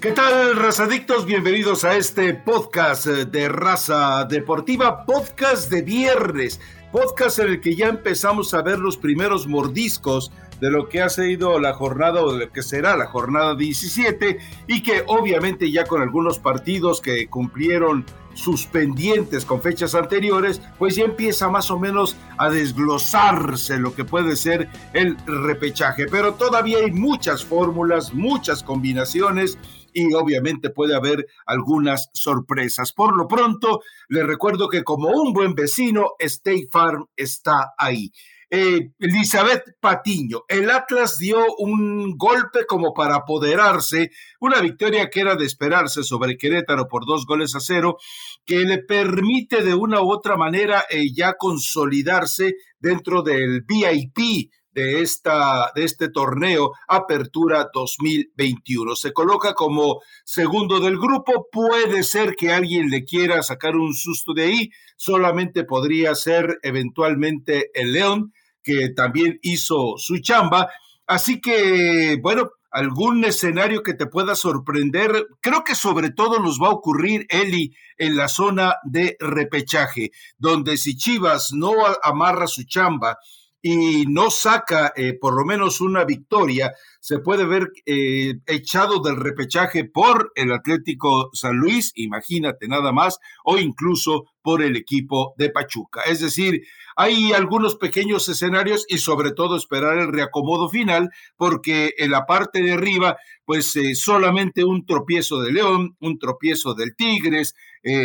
¿Qué tal, razadictos? Bienvenidos a este podcast eh, de Raza Deportiva, podcast de viernes, podcast en el que ya empezamos a ver los primeros mordiscos de lo que ha sido la jornada o de lo que será la jornada 17 y que obviamente ya con algunos partidos que cumplieron sus pendientes con fechas anteriores, pues ya empieza más o menos a desglosarse lo que puede ser el repechaje. Pero todavía hay muchas fórmulas, muchas combinaciones y obviamente puede haber algunas sorpresas. Por lo pronto, les recuerdo que como un buen vecino, State Farm está ahí. Eh, Elizabeth Patiño, el Atlas dio un golpe como para apoderarse, una victoria que era de esperarse sobre Querétaro por dos goles a cero, que le permite de una u otra manera eh, ya consolidarse dentro del VIP de, esta, de este torneo Apertura 2021. Se coloca como segundo del grupo. Puede ser que alguien le quiera sacar un susto de ahí. Solamente podría ser eventualmente el León, que también hizo su chamba. Así que, bueno, algún escenario que te pueda sorprender. Creo que sobre todo nos va a ocurrir, Eli, en la zona de repechaje, donde si Chivas no amarra su chamba y no saca eh, por lo menos una victoria, se puede ver eh, echado del repechaje por el Atlético San Luis, imagínate nada más, o incluso por el equipo de Pachuca. Es decir, hay algunos pequeños escenarios y sobre todo esperar el reacomodo final, porque en la parte de arriba, pues eh, solamente un tropiezo de León, un tropiezo del Tigres,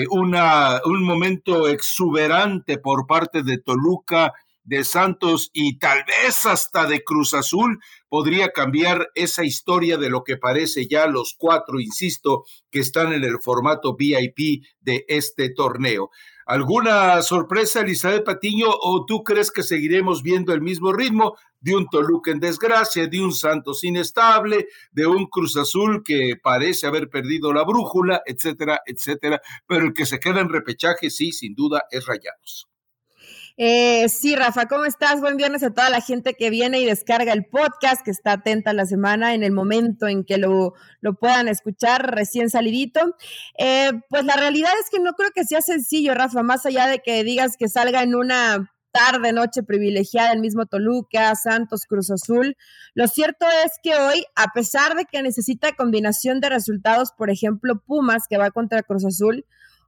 una, un momento exuberante por parte de Toluca, de Santos y tal vez hasta de Cruz Azul podría cambiar esa historia de lo que parece ya los cuatro, insisto, que están en el formato VIP de este torneo. ¿Alguna sorpresa, Elizabeth Patiño, o tú crees que seguiremos viendo el mismo ritmo de un Toluca en desgracia, de un Santos inestable, de un Cruz Azul que parece haber perdido la brújula, etcétera, etcétera? Pero el que se queda en repechaje, sí, sin duda, es Rayados. Eh, sí, Rafa, ¿cómo estás? Buen viernes a toda la gente que viene y descarga el podcast, que está atenta la semana en el momento en que lo, lo puedan escuchar recién salidito. Eh, pues la realidad es que no creo que sea sencillo, Rafa, más allá de que digas que salga en una tarde, noche privilegiada el mismo Toluca, Santos, Cruz Azul. Lo cierto es que hoy, a pesar de que necesita combinación de resultados, por ejemplo, Pumas, que va contra Cruz Azul,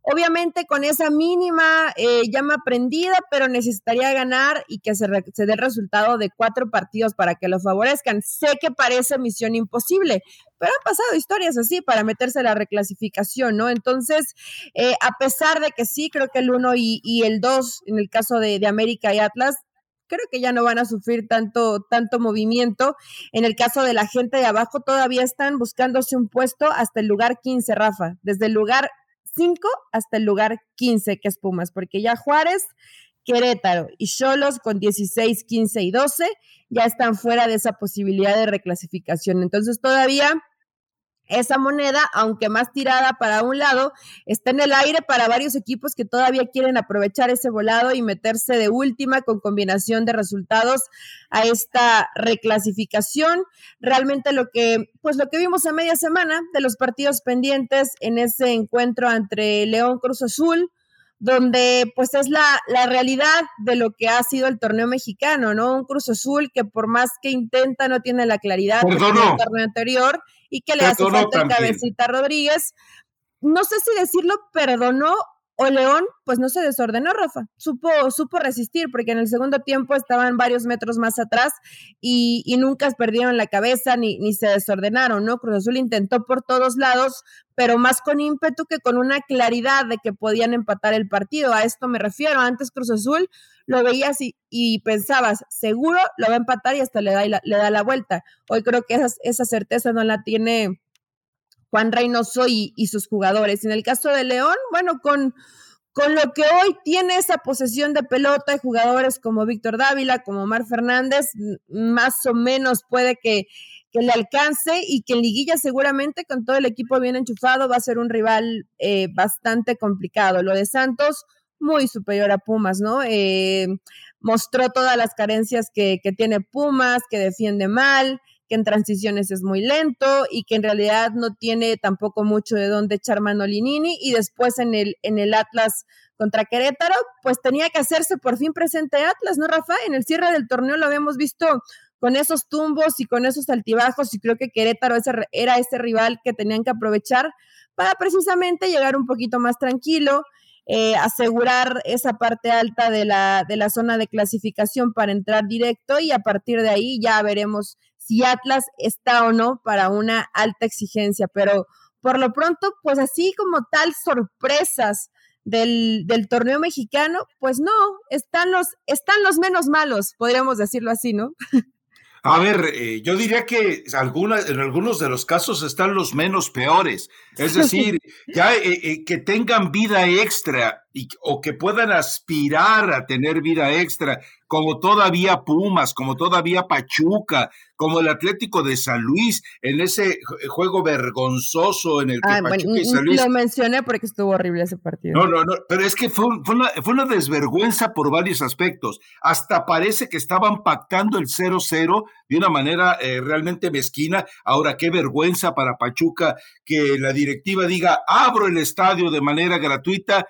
Obviamente con esa mínima eh, llama prendida, pero necesitaría ganar y que se, se dé el resultado de cuatro partidos para que lo favorezcan. Sé que parece misión imposible, pero han pasado historias así para meterse a la reclasificación, ¿no? Entonces, eh, a pesar de que sí, creo que el 1 y, el 2, en el caso de, de América y Atlas, creo que ya no van a sufrir tanto, tanto movimiento. En el caso de la gente de abajo, todavía están buscándose un puesto hasta el lugar 15, Rafa. Desde el lugar 5 hasta el lugar 15, que es Pumas, porque ya Juárez, Querétaro y Cholos con 16, 15 y 12 ya están fuera de esa posibilidad de reclasificación. Entonces todavía esa moneda, aunque más tirada para un lado, está en el aire para varios equipos que todavía quieren aprovechar ese volado y meterse de última con combinación de resultados a esta reclasificación. Realmente lo que, pues lo que vimos a media semana de los partidos pendientes en ese encuentro entre León Cruz Azul, donde pues es la, la, realidad de lo que ha sido el torneo mexicano, ¿no? Un Cruz Azul que por más que intenta no tiene la claridad del torneo anterior y que le hace falta el cabecita Rodríguez. No sé si decirlo perdonó o León, pues no se desordenó, Rafa. Supo, supo resistir, porque en el segundo tiempo estaban varios metros más atrás y, nunca perdieron la cabeza ni, ni, se desordenaron, ¿no? Cruz Azul intentó por todos lados, pero más con ímpetu que con una claridad de que podían empatar el partido. A esto me refiero. Antes Cruz Azul lo veías y, y pensabas, seguro lo va a empatar y hasta le da, le da la vuelta. Hoy creo que esa certeza no la tiene Juan Reynoso y, sus jugadores. En el caso de León, bueno, con, con lo que hoy tiene esa posesión de pelota y jugadores como Víctor Dávila, como Omar Fernández, más o menos puede que, que, le alcance y que en liguilla seguramente con todo el equipo bien enchufado va a ser un rival eh, bastante complicado. Lo de Santos, muy superior a Pumas, ¿no? Eh, mostró todas las carencias que, que tiene Pumas, que defiende mal, que en transiciones es muy lento y que en realidad no tiene tampoco mucho de dónde echar mano Linini y después en el, en el Atlas contra Querétaro, pues tenía que hacerse por fin presente Atlas, ¿no, Rafa? En el cierre del torneo lo habíamos visto con esos tumbos y con esos altibajos y creo que Querétaro era ese rival que tenían que aprovechar para precisamente llegar un poquito más tranquilo, eh, asegurar esa parte alta de la, de la zona de clasificación para entrar directo y a partir de ahí ya veremos si Atlas está o no para una alta exigencia, pero por lo pronto, pues así como tal sorpresas del, del, torneo mexicano, pues no, están los, están los menos malos, podríamos decirlo así, ¿no? A ver, eh, yo diría que algunas, en algunos de los casos están los menos peores. Es decir, ya eh, eh, que tengan vida extra y, o que puedan aspirar a tener vida extra, como todavía Pumas, como todavía Pachuca, como el Atlético de San Luis, en ese juego vergonzoso en el que Pachuca y San Luis... Lo mencioné porque estuvo horrible ese partido. No, no, no, pero es que fue, fue, una, fue una desvergüenza por varios aspectos. Hasta parece que estaban pactando el 0-0 de una manera eh, realmente mezquina. Ahora, qué vergüenza para Pachuca que la directiva diga, abro el estadio de manera gratuita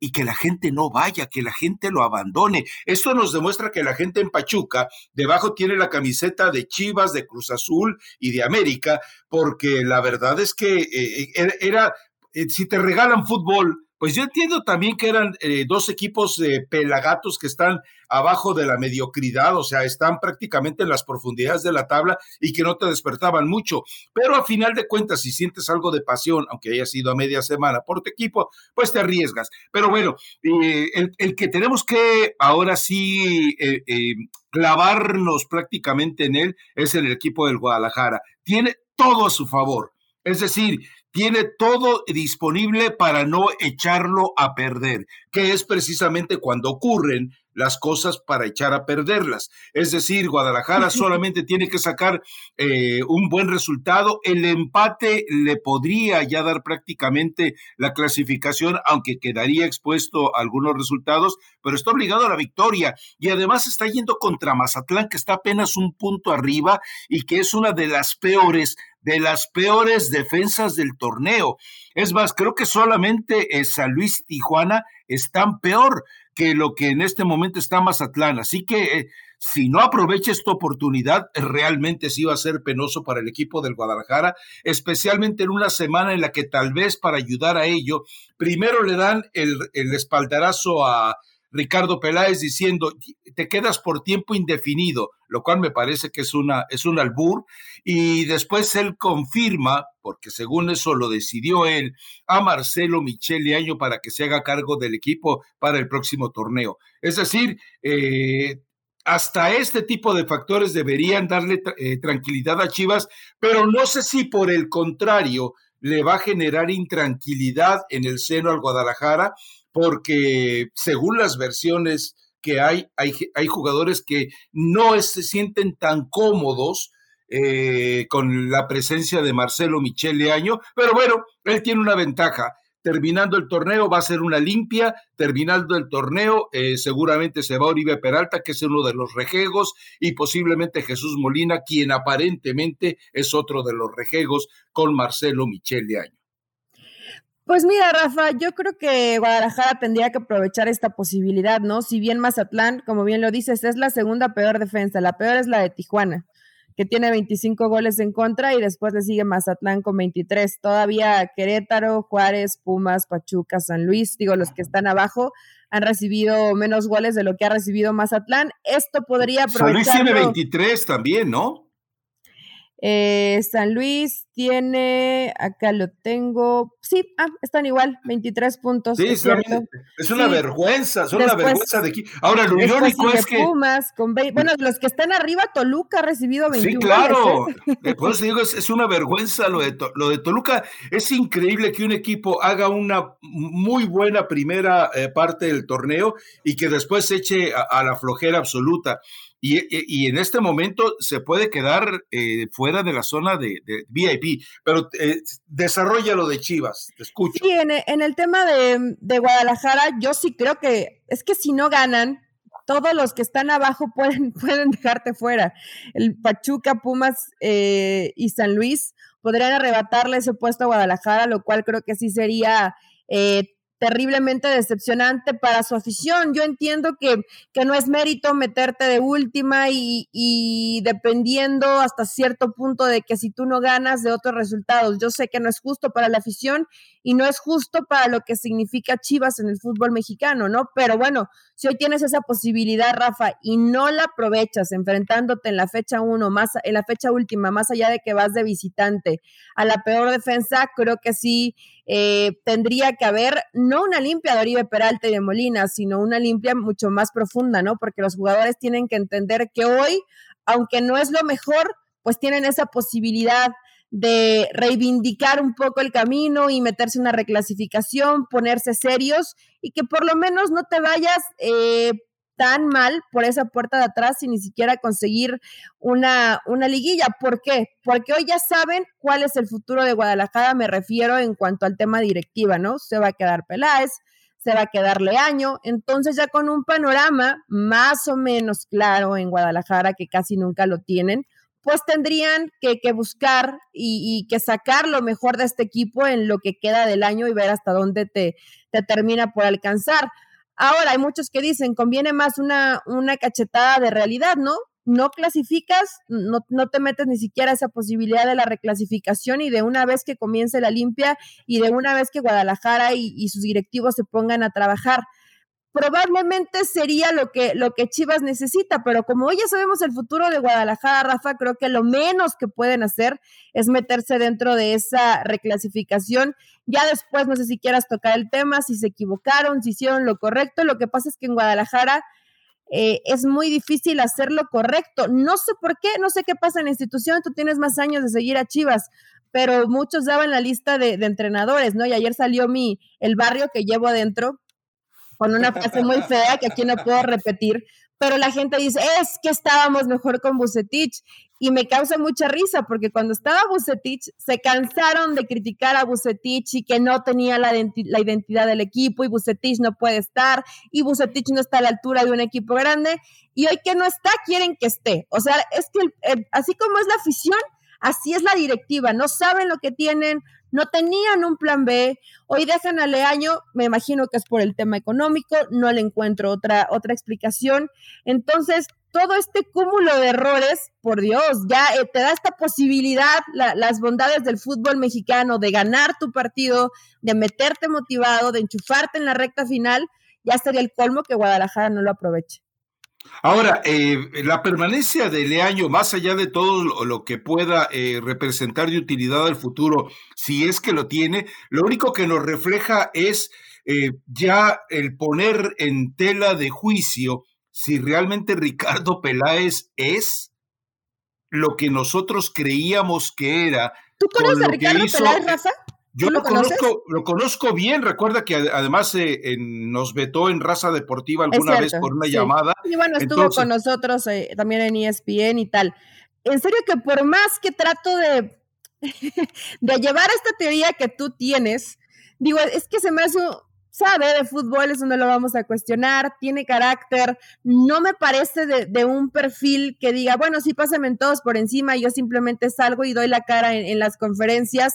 y que la gente no vaya, que la gente lo abandone. Esto nos demuestra que la gente en Pachuca debajo tiene la camiseta de Chivas, de Cruz Azul y de América, porque la verdad es que eh, eh, era, eh, si te regalan fútbol, pues yo entiendo también que eran eh, dos equipos pelagatos que están abajo de la mediocridad, o sea, están prácticamente en las profundidades de la tabla y que no te despertaban mucho. Pero a final de cuentas, si sientes algo de pasión, aunque haya sido a media semana por tu equipo, pues te arriesgas. Pero bueno, eh, el, que tenemos que ahora sí eh, clavarnos prácticamente en él es el equipo del Guadalajara. Tiene todo a su favor. Es decir, tiene todo disponible para no echarlo a perder, que es precisamente cuando ocurren las cosas para echar a perderlas. Es decir, Guadalajara solamente tiene que sacar eh, un buen resultado. El empate le podría ya dar prácticamente la clasificación, aunque quedaría expuesto a algunos resultados, pero está obligado a la victoria. Y además está yendo contra Mazatlán, que está apenas un punto arriba y que es una de las peores de las peores defensas del torneo. Es más, creo que solamente eh, San Luis Tijuana están peor que lo que en este momento está Mazatlán. Así que eh, si no aprovecha esta oportunidad, realmente sí va a ser penoso para el equipo del Guadalajara, especialmente en una semana en la que tal vez para ayudar a ello, primero le dan el, el espaldarazo a Ricardo Peláez diciendo, te quedas por tiempo indefinido, lo cual me parece que es, una, es un albur, y después él confirma, porque según eso lo decidió él, a Marcelo Michele Año para que se haga cargo del equipo para el próximo torneo. Es decir, eh, hasta este tipo de factores deberían darle eh, tranquilidad a Chivas, pero no sé si por el contrario le va a generar intranquilidad en el seno al Guadalajara porque según las versiones que hay, hay, hay jugadores que no se sienten tan cómodos eh, con la presencia de Marcelo Michele Año, pero bueno, él tiene una ventaja. Terminando el torneo va a ser una limpia, terminando el torneo eh, seguramente se va Oribe Peralta, que es uno de los rejegos, y posiblemente Jesús Molina, quien aparentemente es otro de los rejegos con Marcelo Michele Año. Pues mira, Rafa, yo creo que Guadalajara tendría que aprovechar esta posibilidad, ¿no? Si bien Mazatlán, como bien lo dices, es la segunda peor defensa, la peor es la de Tijuana, que tiene 25 goles en contra y después le sigue Mazatlán con 23. Todavía Querétaro, Juárez, Pumas, Pachuca, San Luis, digo, los que están abajo han recibido menos goles de lo que ha recibido Mazatlán. Esto podría aprovechar. San Luis tiene 23 también, ¿no? Eh, San Luis tiene, acá lo tengo, sí, ah, están igual, 23 puntos. Sí, es, es una vergüenza, son una vergüenza de aquí. Ahora, lo irónico es que. Pumas, con bueno, los que están arriba, Toluca ha recibido 21. Sí, claro. ¿eh? Por eso digo, es, una vergüenza lo de, lo de Toluca. Es increíble que un equipo haga una muy buena primera eh, parte del torneo y que después eche a la flojera absoluta. Y, en este momento se puede quedar eh, fuera de la zona de, VIP, pero eh, desarrolla lo de Chivas, te escucho. Sí, en, el tema de, Guadalajara, yo sí creo que es que si no ganan, todos los que están abajo pueden, pueden dejarte fuera. El Pachuca, Pumas eh, y San Luis podrían arrebatarle ese puesto a Guadalajara, lo cual creo que sí sería eh, terriblemente decepcionante para su afición. Yo entiendo que, que no es mérito meterte de última y, y, dependiendo hasta cierto punto de que si tú no ganas de otros resultados. Yo sé que no es justo para la afición y no es justo para lo que significa Chivas en el fútbol mexicano, ¿no? Pero bueno, si hoy tienes esa posibilidad, Rafa, y no la aprovechas enfrentándote en la fecha uno, más en la fecha última, más allá de que vas de visitante a la peor defensa, creo que sí eh, tendría que haber no una limpia de Oribe Peralta y de Molina, sino una limpia mucho más profunda, ¿no? Porque los jugadores tienen que entender que hoy, aunque no es lo mejor, pues tienen esa posibilidad de reivindicar un poco el camino y meterse en una reclasificación, ponerse serios y que por lo menos no te vayas eh, tan mal por esa puerta de atrás sin ni siquiera conseguir una, una liguilla. ¿Por qué? Porque hoy ya saben cuál es el futuro de Guadalajara, me refiero en cuanto al tema directiva, ¿no? Se va a quedar Peláez, se va a quedar Leaño, entonces ya con un panorama más o menos claro en Guadalajara, que casi nunca lo tienen, pues tendrían que, buscar y, que sacar lo mejor de este equipo en lo que queda del año y ver hasta dónde te, te termina por alcanzar. Ahora, hay muchos que dicen, conviene más una, una cachetada de realidad, ¿no? No clasificas, no, no te metes ni siquiera esa posibilidad de la reclasificación y de una vez que comience la limpia y de una vez que Guadalajara y, y sus directivos se pongan a trabajar probablemente sería lo que, lo que Chivas necesita, pero como hoy ya sabemos el futuro de Guadalajara, Rafa, creo que lo menos que pueden hacer es meterse dentro de esa reclasificación. Ya después, no sé si quieras tocar el tema, si se equivocaron, si hicieron lo correcto. Lo que pasa es que en Guadalajara eh, es muy difícil hacer lo correcto. No sé por qué, no sé qué pasa en la institución, tú tienes más años de seguir a Chivas, pero muchos daban la lista de, de entrenadores, ¿no? Y ayer salió mi, el barrio que llevo adentro con una frase muy fea que aquí no puedo repetir, pero la gente dice, es que estábamos mejor con Bucetich. Y me causa mucha risa porque cuando estaba Bucetich se cansaron de criticar a Bucetich y que no tenía la, la, identidad del equipo y Bucetich no puede estar y Bucetich no está a la altura de un equipo grande y hoy que no está quieren que esté. O sea, es que así como es la afición, así es la directiva, no saben lo que tienen, no tenían un plan B, hoy dejan a Leaño, me imagino que es por el tema económico, no le encuentro otra, otra explicación. Entonces, todo este cúmulo de errores, por Dios, ya eh, te da esta posibilidad, las bondades del fútbol mexicano, de ganar tu partido, de meterte motivado, de enchufarte en la recta final, ya sería el colmo que Guadalajara no lo aproveche. Ahora, eh, la permanencia de Leaño, más allá de todo lo, que pueda eh, representar de utilidad al futuro, si es que lo tiene, lo único que nos refleja es eh, ya el poner en tela de juicio si realmente Ricardo Peláez es lo que nosotros creíamos que era. ¿Tú conoces a Ricardo Peláez, Rafa? Yo lo, conozco, lo conozco bien. Recuerda que además eh, nos vetó en Raza Deportiva alguna vez por una llamada. Y bueno, estuvo con nosotros eh, también en ESPN y tal. En serio que por más que trato de, de llevar esta teoría que tú tienes, digo, es que se me hace, sabe de fútbol, eso no lo vamos a cuestionar, tiene carácter, no me parece de, de un perfil que diga, bueno, sí, pásame en todos por encima, yo simplemente salgo y doy la cara en, en las conferencias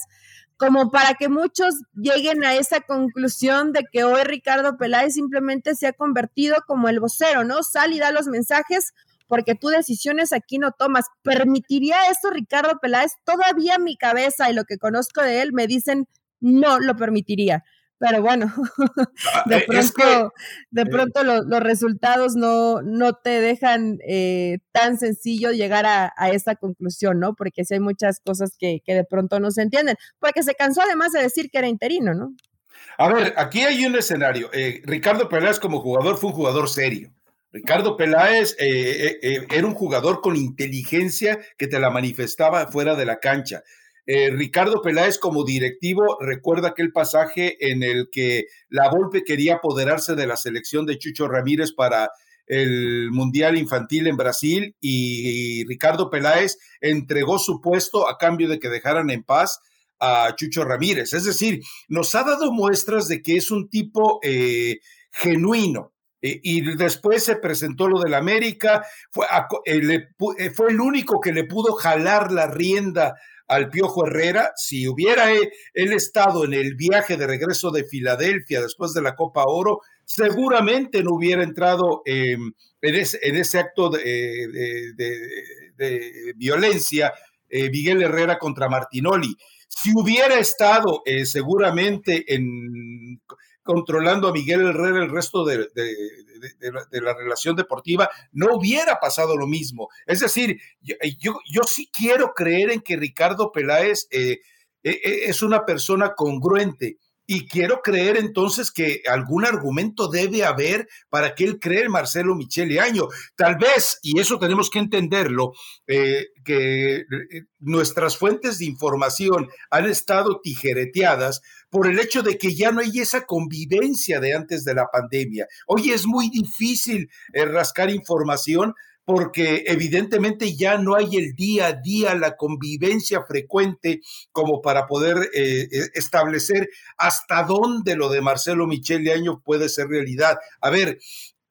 como para que muchos lleguen a esa conclusión de que hoy Ricardo Peláez simplemente se ha convertido como el vocero, ¿no? Sal y da los mensajes porque tú decisiones aquí no tomas. ¿Permitiría eso Ricardo Peláez? Todavía mi cabeza y lo que conozco de él me dicen no lo permitiría pero bueno, ah, de eh, pronto, de eh pronto los resultados no, no te dejan eh, tan sencillo llegar a, esa conclusión, ¿no? Porque sí hay muchas cosas que, que, de pronto no se entienden, porque se cansó además de decir que era interino, ¿no? A ver, aquí hay un escenario. Eh, Ricardo Peláez como jugador fue un jugador serio. Ricardo Peláez era un jugador con inteligencia que te la manifestaba fuera de la cancha. Eh, Ricardo Peláez como directivo recuerda aquel pasaje en el que la Volpe quería apoderarse de la selección de Chucho Ramírez para el Mundial Infantil en Brasil y, Ricardo Peláez entregó su puesto a cambio de que dejaran en paz a Chucho Ramírez. Es decir, nos ha dado muestras de que es un tipo eh, genuino, y después se presentó lo del América, fue, fue el único que le pudo jalar la rienda al Piojo Herrera, si hubiera él, estado en el viaje de regreso de Filadelfia después de la Copa Oro, seguramente no hubiera entrado en, ese, acto de, violencia eh, Miguel Herrera contra Martinoli. Si hubiera estado eh, seguramente en controlando a Miguel Herrera el resto de, la, relación deportiva, no hubiera pasado lo mismo. Es decir, yo, yo, sí quiero creer en que Ricardo Peláez eh, eh, eh, es una persona congruente. Y quiero creer entonces que algún argumento debe haber para que él cree en Marcelo Michele Año. Tal vez, y eso tenemos que entenderlo, que nuestras fuentes de información han estado tijereteadas por el hecho de que ya no hay esa convivencia de antes de la pandemia. Hoy es muy difícil eh, rascar información porque evidentemente ya no hay el día a día, la convivencia frecuente como para poder eh, e, establecer hasta dónde lo de Marcelo Michele Año puede ser realidad. A ver,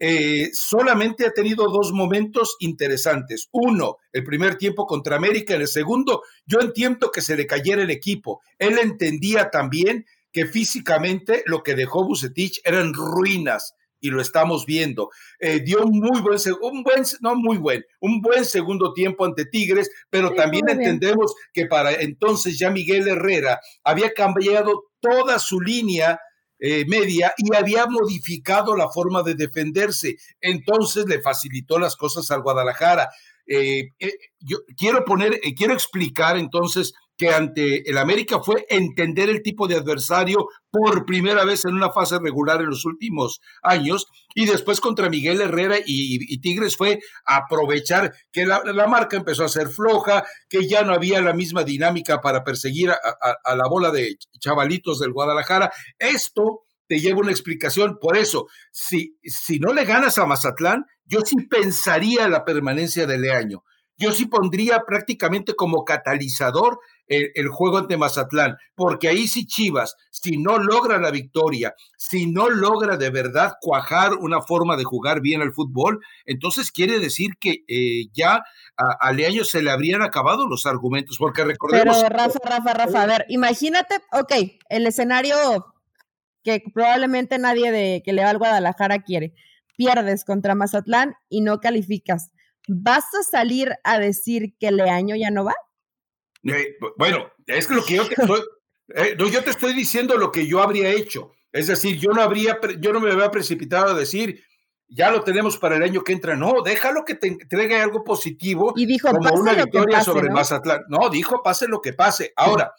eh, solamente ha tenido dos momentos interesantes. Uno, el primer tiempo contra América, en el segundo, yo entiendo que se le cayera el equipo. Él entendía también que físicamente lo que dejó Bucetich eran ruinas y lo estamos viendo. Eh, dio un muy buen, un buen, no muy buen, un buen segundo tiempo ante Tigres, pero también entendemos que para entonces ya Miguel Herrera había cambiado toda su línea eh, media y había modificado la forma de defenderse. Entonces le facilitó las cosas al Guadalajara. Eh, yo quiero poner, quiero explicar entonces que ante el América fue entender el tipo de adversario por primera vez en una fase regular en los últimos años y después contra Miguel Herrera y, Tigres fue aprovechar que la, marca empezó a ser floja, que ya no había la misma dinámica para perseguir a, la bola de chavalitos del Guadalajara. Esto te lleva una explicación. Por eso, si, si no le ganas a Mazatlán, yo sí pensaría la permanencia de Leaño yo sí pondría prácticamente como catalizador el, juego ante Mazatlán, porque ahí sí Chivas, si no logra la victoria, si no logra de verdad cuajar una forma de jugar bien al fútbol, entonces quiere decir que eh, ya a, Leaño se le habrían acabado los argumentos, porque recordemos... Pero Rafa, Rafa, Rafa, a ver, imagínate, ok, el escenario que probablemente nadie de que le va al Guadalajara quiere. Pierdes contra Mazatlán y no calificas. ¿Vas a salir a decir que Leaño ya no va? Eh, bueno, es que lo que yo te estoy, eh, yo te estoy diciendo lo que yo habría hecho. Es decir, yo no habría, yo no me había precipitado a decir, ya lo tenemos para el año que entra. No, déjalo que te traiga algo positivo. Y dijo, como una victoria sobre Mazatlán. No, dijo, pase lo que pase. Ahora,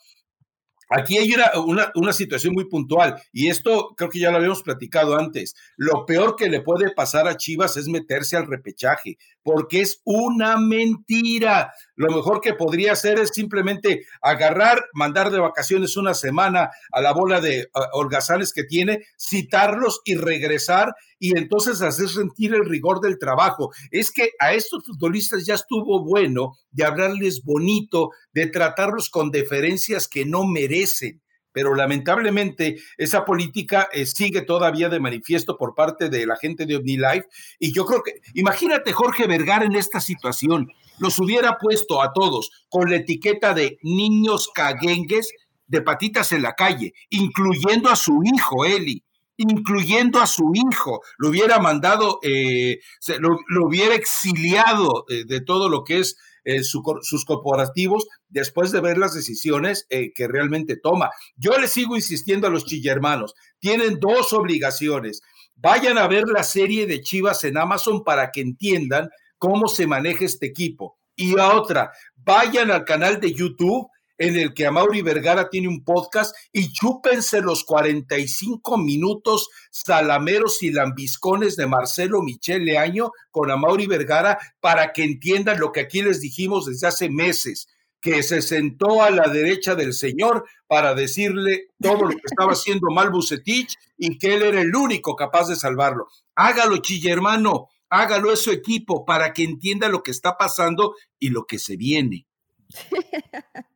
Aquí hay una, una, situación muy puntual y esto creo que ya lo habíamos platicado antes. Lo peor que le puede pasar a Chivas es meterse al repechaje, porque es una mentira. Lo mejor que podría hacer es simplemente agarrar, mandar de vacaciones una semana a la bola de holgazanes que tiene, citarlos y regresar y entonces hacer sentir el rigor del trabajo. Es que a estos futbolistas ya estuvo bueno de hablarles bonito, de tratarlos con deferencias que no merecen pero lamentablemente esa política eh, sigue todavía de manifiesto por parte de la gente de OmniLife. Y yo creo que, imagínate Jorge Vergara en esta situación, los hubiera puesto a todos con la etiqueta de niños caguengues de patitas en la calle, incluyendo a su hijo, Eli incluyendo a su hijo, lo hubiera mandado, eh, lo, hubiera exiliado eh, de todo lo que es eh, sus corporativos después de ver las decisiones eh, que realmente toma. Yo le sigo insistiendo a los chillermanos, tienen dos obligaciones. Vayan a ver la serie de Chivas en Amazon para que entiendan cómo se maneja este equipo. Y a otra, vayan al canal de YouTube en el que Amaury Vergara tiene un podcast y chúpense los 45 minutos salameros y lambiscones de Marcelo Michel Leaño con Amaury Vergara para que entiendan lo que aquí les dijimos desde hace meses que se sentó a la derecha del señor para decirle todo lo que estaba haciendo mal Bucetich y que él era el único capaz de salvarlo. Hágalo, chille hermano, hágalo eso equipo para que entienda lo que está pasando y lo que se viene.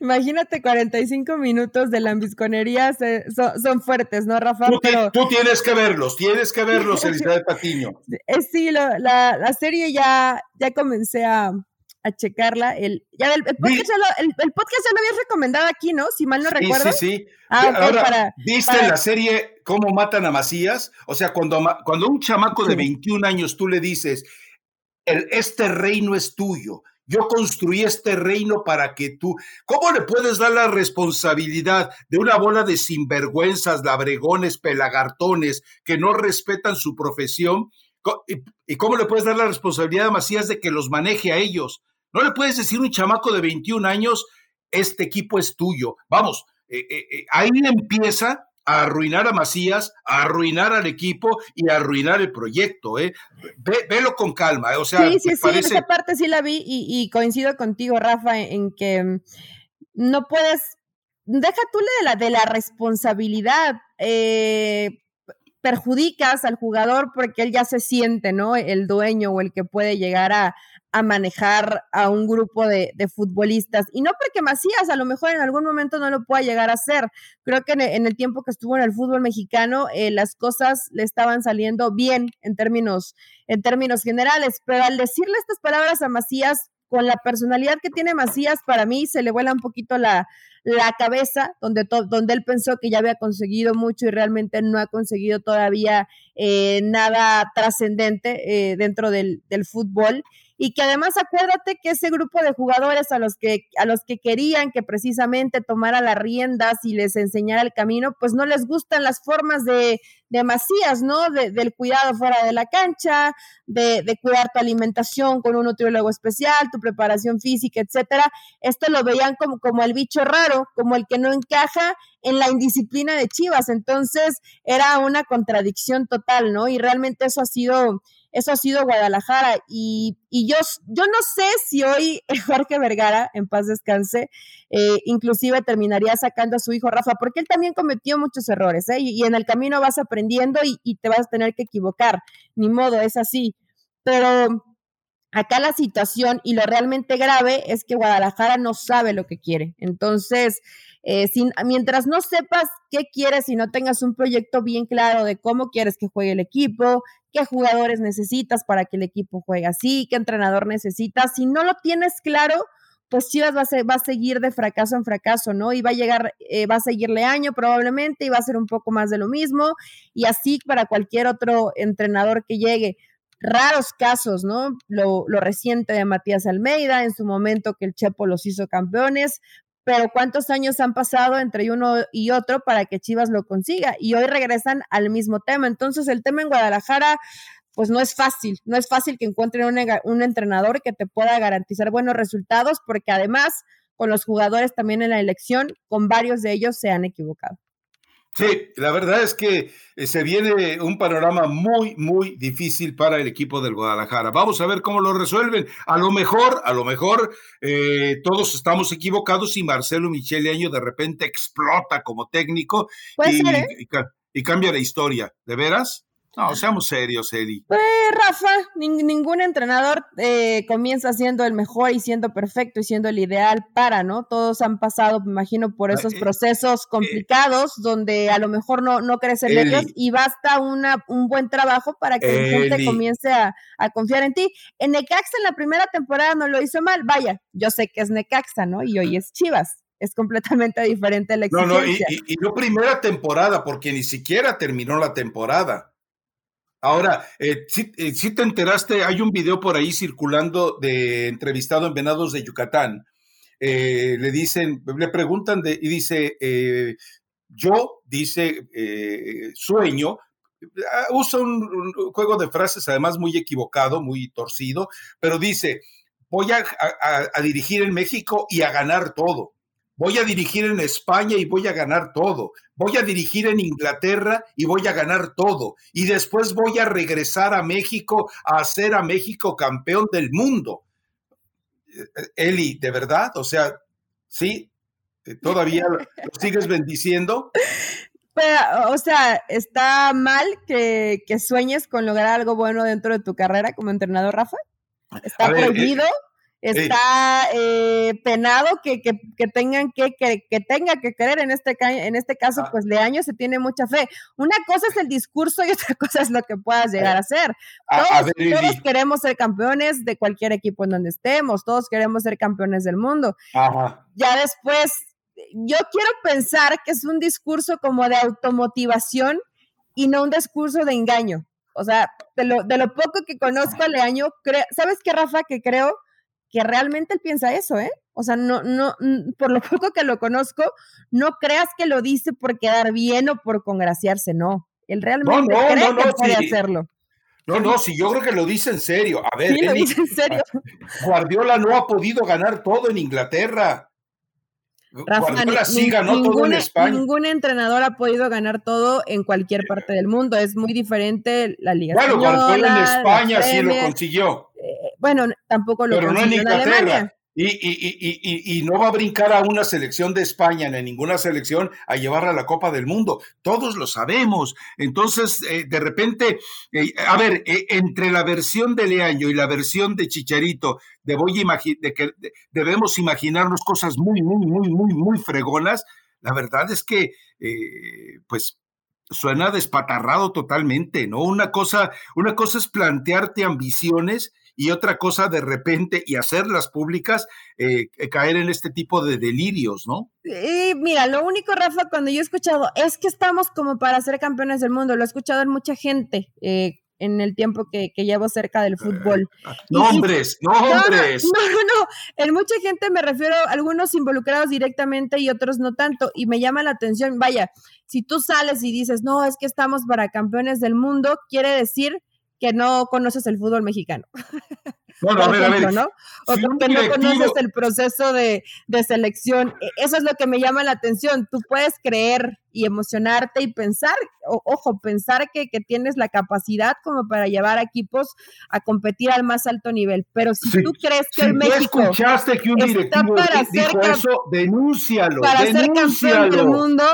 Imagínate 45 minutos de lambisconería, son, fuertes, ¿no, Rafa? Tú, tienes que verlos, tienes que verlos, Elizabeth Patiño. Eh, sí, la, la, serie ya, ya comencé a, a checarla. El, ya el, podcast ya lo, el, podcast ya lo habías recomendado aquí, ¿no? Si mal no recuerdo. Sí, sí, ah, Ahora, ¿viste la serie Cómo matan a Macías? O sea, cuando, cuando un chamaco de 21 años tú le dices, el, este reino es tuyo, yo construí este reino para que tú. ¿Cómo le puedes dar la responsabilidad de una bola de sinvergüenzas, labregones, pelagartones que no respetan su profesión? ¿Y cómo le puedes dar la responsabilidad a Macías de que los maneje a ellos? No le puedes decir a un chamaco de 21 años, este equipo es tuyo. Vamos, eh, eh, eh, ahí empieza a arruinar a Macías, a arruinar al equipo y a arruinar el proyecto. ¿eh? velo con calma. O sea, sí, sí, sí, esa parte sí la vi y, coincido contigo, Rafa, en, que mm, no puedes, deja tú de la, de la responsabilidad. Eh, perjudicas al jugador porque él ya se siente, ¿no? El dueño o el que puede llegar a, a manejar a un grupo de, futbolistas. Y no porque Macías a lo mejor en algún momento no lo pueda llegar a hacer. Creo que en, el tiempo que estuvo en el fútbol mexicano, eh, las cosas le estaban saliendo bien en términos, en términos generales. Pero al decirle estas palabras a Macías, con la personalidad que tiene Macías, para mí se le vuela un poquito la, la cabeza, donde, donde él pensó que ya había conseguido mucho y realmente no ha conseguido todavía eh, nada trascendente eh, dentro del, del fútbol y que además acuérdate que ese grupo de jugadores a los que, a los que querían que precisamente tomara las riendas y les enseñara el camino, pues no les gustan las formas de, de Macías, ¿no? del cuidado fuera de la cancha, de, de, cuidar tu alimentación con un nutriólogo especial, tu preparación física, etcétera. Esto lo veían como, como el bicho raro, como el que no encaja en la indisciplina de Chivas. Entonces era una contradicción total, ¿no? Y realmente eso ha sido eso ha sido Guadalajara. Y, y yo, yo no sé si hoy Jorge Vergara, en paz descanse, eh, inclusive terminaría sacando a su hijo Rafa, porque él también cometió muchos errores, ¿eh? y, en el camino vas aprendiendo y, y te vas a tener que equivocar. Ni modo, es así. Pero acá la situación y lo realmente grave es que Guadalajara no sabe lo que quiere. Entonces, eh, sin, mientras no sepas qué quieres y no tengas un proyecto bien claro de cómo quieres que juegue el equipo, qué jugadores necesitas para que el equipo juegue así, qué entrenador necesitas, si no lo tienes claro, pues Chivas va a, seguir de fracaso en fracaso, ¿no? Y va a llegar, eh, va a seguirle año probablemente y va a ser un poco más de lo mismo y así para cualquier otro entrenador que llegue raros casos, ¿no? Lo, lo, reciente de Matías Almeida, en su momento que el Chepo los hizo campeones, pero ¿cuántos años han pasado entre uno y otro para que Chivas lo consiga? Y hoy regresan al mismo tema. Entonces el tema en Guadalajara, pues no es fácil, no es fácil que encuentren un, un entrenador que te pueda garantizar buenos resultados, porque además con los jugadores también en la elección, con varios de ellos se han equivocado. Sí, la verdad es que eh, se viene un panorama muy, muy difícil para el equipo del Guadalajara. Vamos a ver cómo lo resuelven. A lo mejor, a lo mejor eh, todos estamos equivocados y Marcelo Michele Año de repente explota como técnico y, ¿eh? y cambia la historia. ¿De veras? No, seamos serios, Eli. Pues, Rafa, ningún entrenador eh, comienza siendo el mejor y siendo perfecto y siendo el ideal para, ¿no? Todos han pasado, me imagino, por ah, esos eh, procesos eh, complicados donde a lo mejor no, no crecen ellos y basta una, un buen trabajo para que la gente comience a, confiar en ti. En Necaxa en la primera temporada no lo hizo mal, vaya, yo sé que es Necaxa, ¿no? Y hoy es Chivas es completamente diferente la exigencia. No, no, y, y, no primera temporada, porque ni siquiera terminó la temporada. Ahora, eh, si, eh, si, te enteraste, hay un video por ahí circulando de entrevistado en Venados de Yucatán. Eh, le dicen, le preguntan de, y dice, eh, yo, dice, sueño, ah, usa un, juego de frases además muy equivocado, muy torcido, pero dice, voy a dirigir en México y a ganar todo voy a dirigir en España y voy a ganar todo, voy a dirigir en Inglaterra y voy a ganar todo, y después voy a regresar a México a hacer a México campeón del mundo. Eh, Eli, ¿de verdad? O sea, ¿sí? Eh, ¿Todavía lo sigues bendiciendo? o sea, ¿está mal que, sueñes con lograr algo bueno dentro de tu carrera como entrenador, Rafa? ¿Está eh, prohibido? Está eh, penado que, que, que, tengan que, que, que, tenga que creer en este, en este caso, ah. pues Leaño se tiene mucha fe. Una cosa es el discurso y otra cosa es lo que puedas llegar a hacer. Todos, todos queremos ser campeones de cualquier equipo en donde estemos, todos queremos ser campeones del mundo. Ya después, yo quiero pensar que es un discurso como de automotivación y no un discurso de engaño. O sea, de lo, de lo poco que conozco a Leaño, ¿sabes qué, Rafa? Que creo que realmente él piensa eso, ¿eh? O sea, no, no, por lo poco que lo conozco, no creas que lo dice por quedar bien o por congraciarse, no. Él realmente cree que puede hacerlo. No, no, sí, yo creo que lo dice en serio. A ver, sí, lo dice en serio. Guardiola no ha podido ganar todo en Inglaterra. Guardiola sí ganó todo en España. Ningún entrenador ha podido ganar todo en cualquier parte del mundo. Es muy diferente la Liga Bueno, Guardiola en España sí lo consiguió. Eh, bueno, tampoco lo Pero no en Inglaterra. Y, y, y, no va a brincar a una selección de España, ni a ninguna selección, a llevarla a la Copa del Mundo. Todos lo sabemos. Entonces, eh, de repente, eh, a ver, eh, entre la versión de Leaño y la versión de Chicharito, de, voy de que debemos imaginarnos cosas muy, muy, muy, muy, muy fregonas, la verdad es que, pues, suena despatarrado totalmente, ¿no? Una cosa, una cosa es plantearte ambiciones y otra cosa de repente y hacerlas públicas, eh, eh, caer en este tipo de delirios, ¿no? Sí, mira, lo único, Rafa, cuando yo he escuchado, es que estamos como para ser campeones del mundo, lo he escuchado en mucha gente. Eh, en el tiempo que, llevo cerca del fútbol. Nombres, nombres. No, no, no, en mucha gente me refiero a algunos involucrados directamente y otros no tanto, y me llama la atención, vaya, si tú sales y dices, no, es que estamos para campeones del mundo, quiere decir que no conoces el fútbol mexicano. Bueno, a ver, a ver. ¿no? O que no conoces el proceso de, selección. E, eso es lo que me llama la atención. Tú puedes creer y emocionarte y pensar, ojo, pensar que, tienes la capacidad como para llevar a equipos a competir al más alto nivel. Pero si tú crees que el México. escuchaste que un directivo dijo eso, denúncialo. Para ser campeón del mundo,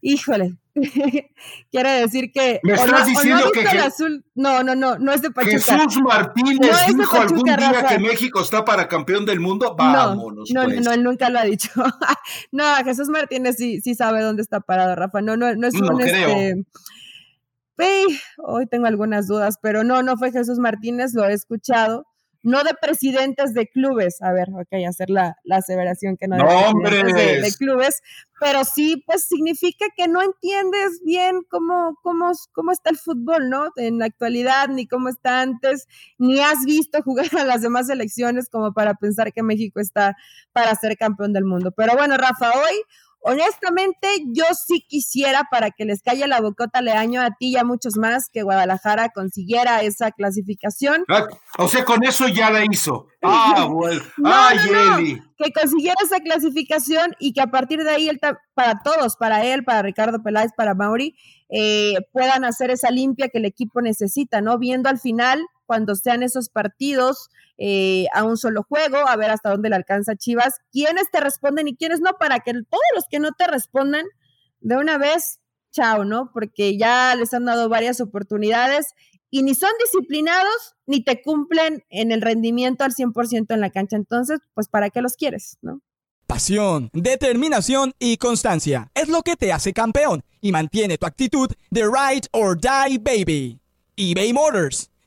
híjole, Quiere decir que. Me estás diciendo que. azul. No, no, no, no es de Pachuca. Jesús Martínez dijo algún día que México está para campeón del mundo. Vámonos. No, pues. no, él nunca lo ha dicho. no, Jesús Martínez sí, sí sabe dónde está parado, Rafa. No, no, no es un. Este... hoy tengo algunas dudas, pero no, no fue Jesús Martínez, lo he escuchado no de presidentes de clubes, a ver, ok, hacer la, la aseveración que no de, de, clubes, pero sí, pues significa que no entiendes bien cómo, cómo, cómo está el fútbol, ¿no? En la actualidad, ni cómo está antes, ni has visto jugar a las demás selecciones como para pensar que México está para ser campeón del mundo. Pero bueno, Rafa, hoy Honestamente, yo sí quisiera para que les calle la bocota leaño a ti y a muchos más que Guadalajara consiguiera esa clasificación. Ah, o sea, con eso ya la hizo. Ah, bueno. Ay, Eli. Que consiguiera esa clasificación y que a partir de ahí, él, para todos, para él, para Ricardo Peláez, para Mauri, eh, puedan hacer esa limpia que el equipo necesita, ¿no? Viendo al final cuando sean esos partidos eh, a un solo juego, a ver hasta dónde le alcanza Chivas, quiénes te responden y quiénes no, para que todos los que no te respondan de una vez, chao, ¿no? Porque ya les han dado varias oportunidades y ni son disciplinados ni te cumplen en el rendimiento al 100% en la cancha. Entonces, pues, ¿para qué los quieres, no? Pasión, determinación y constancia es lo que te hace campeón y mantiene tu actitud de ride or die baby. eBay Motors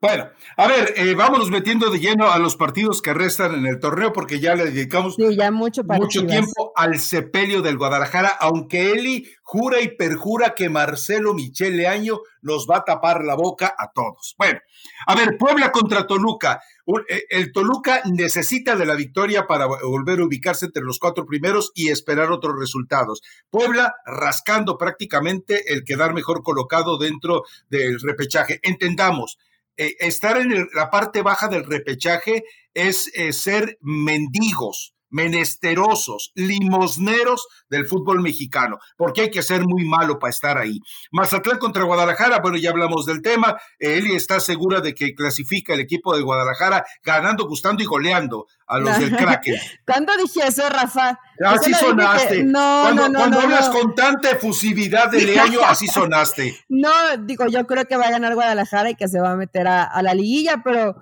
Bueno, a ver, eh, vámonos metiendo de lleno a los partidos que restan en el torneo porque ya le dedicamos ya mucho, mucho tiempo al sepelio del Guadalajara, aunque Eli jura y perjura que Marcelo Michel Leaño nos va a tapar la boca a todos. Bueno, a ver, Puebla contra Toluca. Eh, el Toluca necesita de la victoria para volver a ubicarse entre los cuatro primeros y esperar otros resultados. Puebla rascando prácticamente el quedar mejor colocado dentro del repechaje. Entendamos, estar en la parte baja del repechaje es eh, ser mendigos menesterosos, limosneros del fútbol mexicano, porque hay que ser muy malo para estar ahí. Mazatlán contra Guadalajara, bueno, ya hablamos del tema, Eli está segura de que clasifica el equipo de Guadalajara ganando, gustando y goleando a los del Kraken. ¿Cuándo dije eso, Rafa? Así sonaste. No, cuando, no, no, cuando hablas con tanta efusividad de Leaño, así sonaste. No, digo, yo creo que va a ganar Guadalajara y que se va a meter a, a la liguilla, pero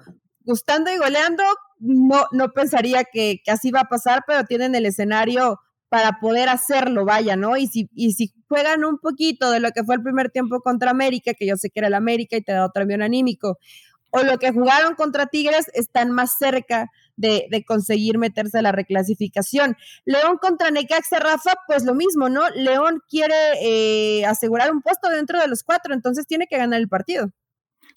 gustando y goleando, no, no pensaría que, así va a pasar, pero tienen el escenario para poder hacerlo, vaya, ¿no? Y si, y si juegan un poquito de lo que fue el primer tiempo contra América, que yo sé que era el América y te da otro avión anímico, o lo que jugaron contra Tigres, están más cerca de, conseguir meterse a la reclasificación. León contra Necaxa, Rafa, pues lo mismo, ¿no? León quiere eh, asegurar un puesto dentro de los cuatro, entonces tiene que ganar el partido.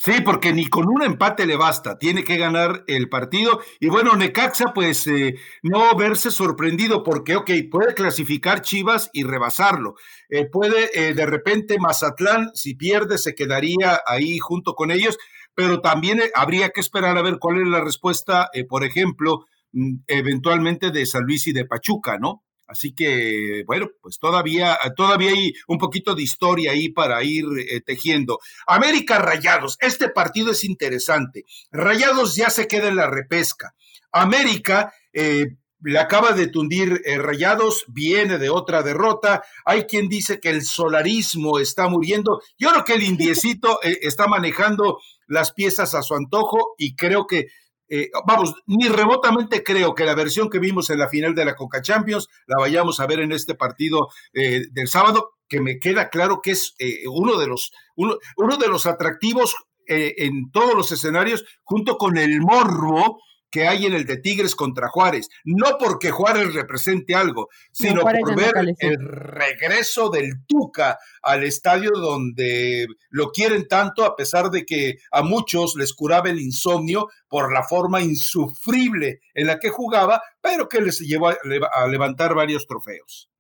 Sí, porque ni con un empate le basta, tiene que ganar el partido. Y bueno, Necaxa, pues eh, no verse sorprendido, porque, ok, puede clasificar Chivas y rebasarlo. Eh, puede, eh, de repente, Mazatlán, si pierde, se quedaría ahí junto con ellos, pero también habría que esperar a ver cuál es la respuesta, por ejemplo, mm, eventualmente de San Luis y de Pachuca, ¿no? Así que, bueno, pues todavía, todavía hay un poquito de historia ahí para ir eh, tejiendo. América Rayados, este partido es interesante. Rayados ya se queda en la repesca. América eh, le acaba de tundir eh, Rayados, viene de otra derrota. Hay quien dice que el solarismo está muriendo. Yo creo que el indiecito está manejando las piezas a su antojo y creo que eh, vamos, ni remotamente creo que la versión que vimos en la final de la Coca Champions la vayamos a ver en este partido eh, del sábado, que me queda claro que es eh, uno, de los, uno, uno, de los atractivos en todos los escenarios, junto con el morro que hay en el de Tigres contra Juárez. No porque Juárez represente algo, sino por ver el regreso del Tuca al estadio donde lo quieren tanto, a pesar de que a muchos les curaba el insomnio por la forma insufrible en la que jugaba, pero que les llevó a levantar varios trofeos.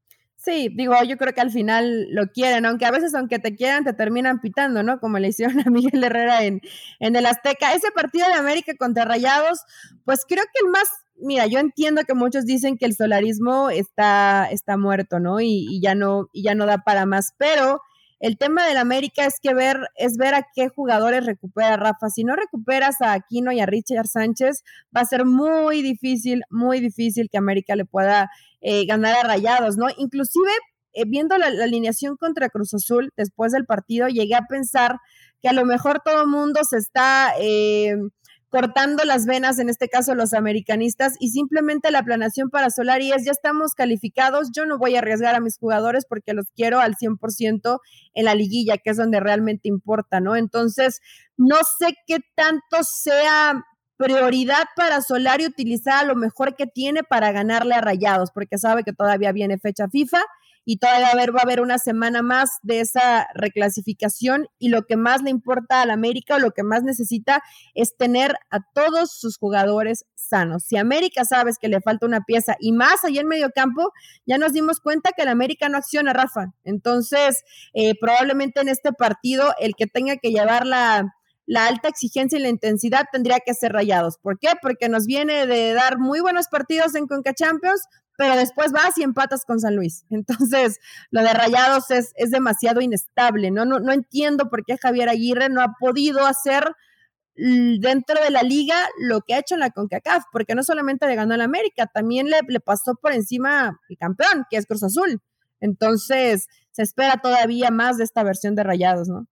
Sí, digo, yo creo que al final lo quieren, aunque a veces aunque te quieran te terminan pitando, ¿no? Como le hicieron a Miguel Herrera en, en el Azteca. Ese partido de América contra Rayados, pues creo que el más, mira, yo entiendo que muchos dicen que el solarismo está, está muerto, ¿no? Y, y ya no, y ya no da para más, pero el tema del América es que ver, es ver a qué jugadores recupera Rafa. Si no recuperas a Aquino y a Richard Sánchez, va a ser muy difícil, muy difícil que América le pueda eh, ganar a Rayados, ¿no? Inclusive, eh, viendo la, alineación contra Cruz Azul después del partido, llegué a pensar que a lo mejor todo el mundo se está... Eh, cortando las venas, en este caso los americanistas, y simplemente la planación para Solari es, ya estamos calificados, yo no voy a arriesgar a mis jugadores porque los quiero al 100% en la liguilla, que es donde realmente importa, ¿no? Entonces, no sé qué tanto sea prioridad para Solari utilizar lo mejor que tiene para ganarle a Rayados, porque sabe que todavía viene fecha FIFA y todavía va a haber una semana más de esa reclasificación y lo que más le importa al América o lo que más necesita es tener a todos sus jugadores sanos. Si América sabes que le falta una pieza y más allá en medio campo, ya nos dimos cuenta que el América no acciona, Rafa. Entonces, eh, probablemente en este partido el que tenga que llevar la, la alta exigencia y la intensidad tendría que ser rayados. ¿Por qué? Porque nos viene de dar muy buenos partidos en Conca Champions, pero después vas y empatas con San Luis. Entonces, lo de Rayados es, es demasiado inestable, ¿no? ¿no? No entiendo por qué Javier Aguirre no ha podido hacer dentro de la liga lo que ha hecho en la CONCACAF, porque no solamente le ganó al América, también le, le pasó por encima el campeón, que es Cruz Azul. Entonces, se espera todavía más de esta versión de Rayados, ¿no?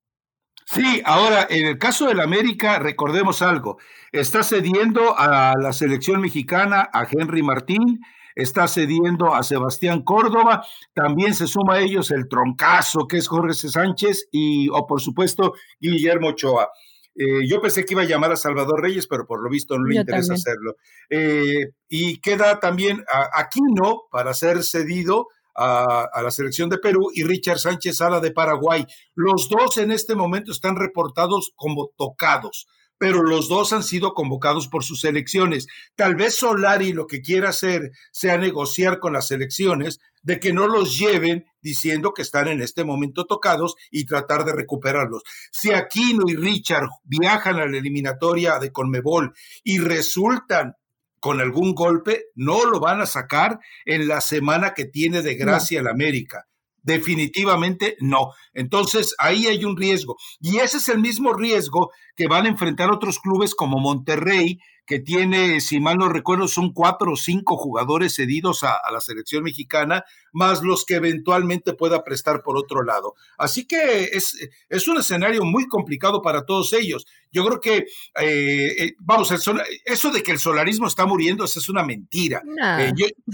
Sí, ahora, en el caso del América, recordemos algo, está cediendo a la selección mexicana a Henry Martín, está cediendo a Sebastián Córdoba. También se suma a ellos el troncazo que es Jorge Sánchez y, o por supuesto, Guillermo Ochoa. Eh, yo pensé que iba a llamar a Salvador Reyes, pero por lo visto no le interesa hacerlo. Eh, y queda también Aquino para ser cedido a, a, la selección de Perú y Richard Sánchez Sala de Paraguay. Los dos en este momento están reportados como tocados pero los dos han sido convocados por sus elecciones. Tal vez Solari lo que quiera hacer sea negociar con las elecciones de que no los lleven diciendo que están en este momento tocados y tratar de recuperarlos. Si Aquino y Richard viajan a la eliminatoria de Conmebol y resultan con algún golpe, no lo van a sacar en la semana que tiene de gracia el América. Definitivamente no. Entonces ahí hay un riesgo. Y ese es el mismo riesgo que van a enfrentar otros clubes como Monterrey, que tiene, si mal no recuerdo, son cuatro o cinco jugadores cedidos a, la selección mexicana, más los que eventualmente pueda prestar por otro lado. Así que es, es un escenario muy complicado para todos ellos. Yo creo que, eh, eh, vamos, eso de que el solarismo está muriendo, eso es una mentira. Eh,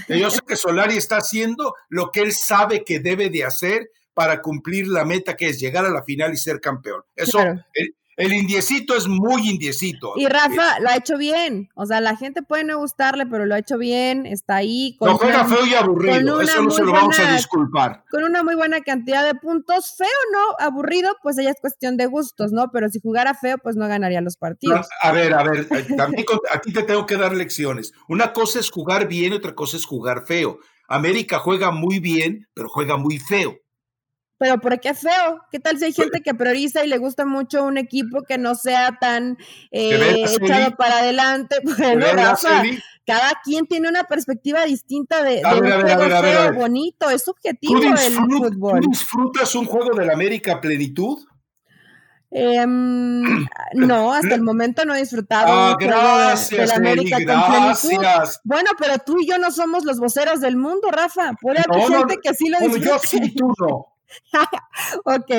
yo, sé que Solari está haciendo lo que él sabe que debe de hacer para cumplir la meta que es llegar a la final y ser campeón. Eso, el indiecito es muy indiecito. Y Rafa lo ha hecho bien. O sea, la gente puede no gustarle, pero lo ha hecho bien. Está ahí. Con no juega feo y aburrido. Eso no se lo vamos a disculpar. Con una muy buena cantidad de puntos. Feo, no. Aburrido, pues ella es cuestión de gustos, ¿no? Pero si jugara feo, pues no ganaría los partidos. a ver, a ver. Eh, también aquí te tengo que dar lecciones. Una cosa es jugar bien, otra cosa es jugar feo. América juega muy bien, pero juega muy feo. Pero ¿por qué feo? ¿Qué tal si hay gente que prioriza y le gusta mucho un equipo que no sea tan eh, echado para adelante? cada quien tiene una perspectiva distinta de, un juego feo, bonito, es subjetivo el fútbol. ¿Tú disfrutas un juego de la América plenitud? Em, no, hasta el momento no he disfrutado ah, gracias, de, América gracias. Bueno, pero tú y yo no somos los voceros del mundo, Rafa. Puede haber gente que sí lo disfruta. Yo sí, tú no. ok,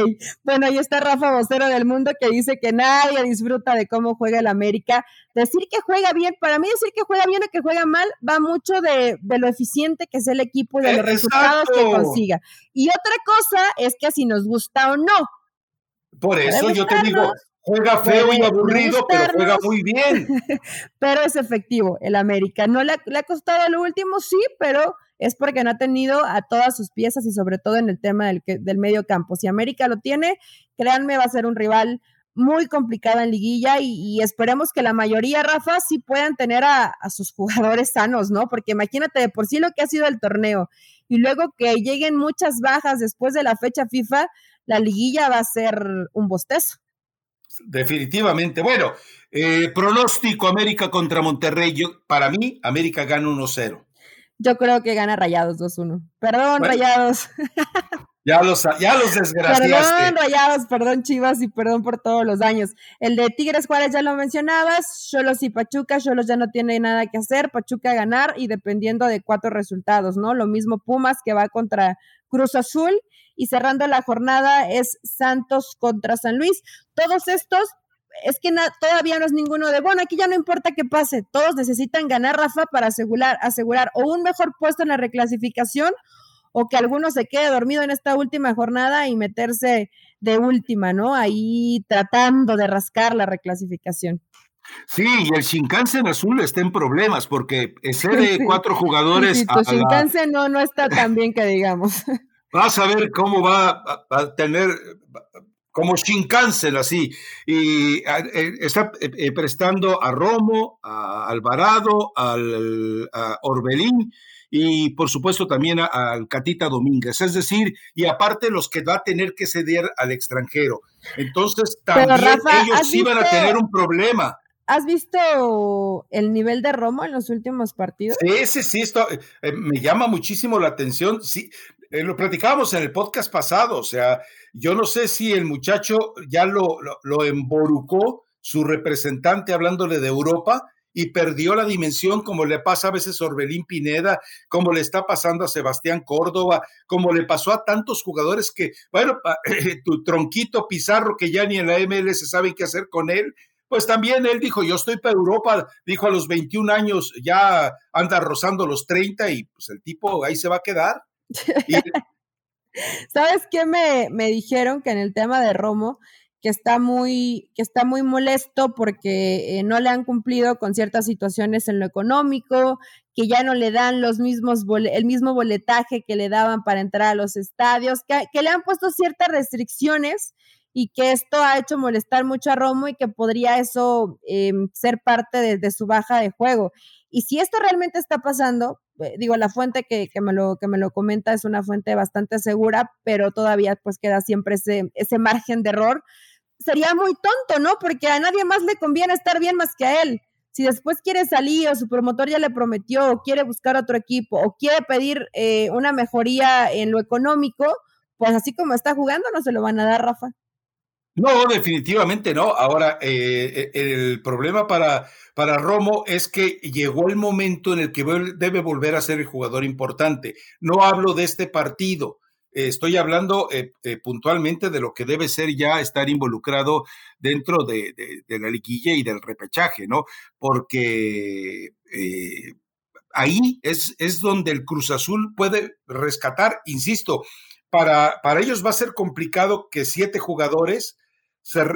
bueno, ahí está Rafa Vocero del Mundo que dice que nadie disfruta de cómo juega el América. Decir que juega bien, para mí decir que juega bien o que juega mal va mucho de, lo eficiente que es el equipo y de los resultados que consiga. Y otra cosa es que si nos gusta o no. Por eso yo te digo, juega feo y aburrido, pero juega muy bien. pero es efectivo el América. No le, le ha costado lo último, sí, pero es porque no ha tenido a todas sus piezas y sobre todo en el tema del, del medio campo. Si América lo tiene, créanme, va a ser un rival muy complicado en liguilla y, esperemos que la mayoría, Rafa, sí puedan tener a, sus jugadores sanos, ¿no? Porque imagínate de por sí lo que ha sido el torneo y luego que lleguen muchas bajas después de la fecha FIFA, la liguilla va a ser un bostezo. Definitivamente. Bueno, eh, pronóstico América contra Monterrey. para mí, América gana 1-0. Yo creo que gana Rayados 2-1. Perdón, Rayados. Ya los, ya los desgraciaste. Perdón, Rayados, perdón, Chivas, y perdón por todos los daños. El de Tigres Juárez ya lo mencionabas, Cholos y Pachuca, Cholos ya no tiene nada que hacer, Pachuca ganar y dependiendo de cuatro resultados, ¿no? Lo mismo Pumas que va contra Cruz Azul y cerrando la jornada es Santos contra San Luis. Todos estos es que todavía no es ninguno de, bueno, aquí ya no importa qué pase, todos necesitan ganar, Rafa, para asegurar, asegurar o un mejor puesto en la reclasificación o que alguno se quede dormido en esta última jornada y meterse de última, ¿no? Ahí tratando de rascar la reclasificación. Sí, y el Shinkansen azul está en problemas porque ese de cuatro jugadores. Sí, Shinkansen no, no está tan bien que digamos. Vas a ver cómo va a tener, como Shinkansen, así. Y eh, está eh, eh, prestando a Romo, a Alvarado, al, a Orbelín y por supuesto también al Catita Domínguez. Es decir, y aparte los que va a tener que ceder al extranjero. Entonces también ellos iban a tener un problema. ¿Has visto el nivel de Romo en los últimos partidos? Sí, sí, sí, esto, me llama muchísimo la atención. Sí, lo platicábamos en el podcast pasado, o sea, yo no sé si el muchacho ya lo, lo, emborucó su representante hablándole de Europa y perdió la dimensión como le pasa a veces Orbelín Pineda, como le está pasando a Sebastián Córdoba, como le pasó a tantos jugadores que, bueno, tu tronquito Pizarro que ya ni en la MLS saben qué hacer con él, pues también él dijo, yo estoy para Europa, dijo a los 21 años, ya anda rozando los 30 y pues el tipo ahí se va a quedar. ¿Sabes qué me, me dijeron que en el tema de Romo, que está muy, que está muy molesto porque eh, no le han cumplido con ciertas situaciones en lo económico, que ya no le dan los mismos el mismo boletaje que le daban para entrar a los estadios, que, le han puesto ciertas restricciones y que esto ha hecho molestar mucho a Romo y que podría eso em, ser parte de, su baja de juego. Y si esto realmente está pasando, eh, digo, la fuente que, que, me lo, que me lo comenta es una fuente bastante segura, pero todavía pues queda siempre ese, ese margen de error. Sería muy tonto, ¿no? Porque a nadie más le conviene estar bien más que a él. Si después quiere salir o su promotor ya le prometió o quiere buscar otro equipo o quiere pedir eh, una mejoría en lo económico, pues así como está jugando no se lo van a dar, Rafa. No, definitivamente no. Ahora, eh, eh, el problema para, para Romo es que llegó el momento en el que debe volver a ser el jugador importante. No hablo de este partido, estoy hablando eh, puntualmente de lo que debe ser ya estar involucrado dentro de, la liguilla y del repechaje, ¿no? Porque ahí es, es donde el Cruz Azul puede rescatar, insisto, para, para ellos va a ser complicado que siete jugadores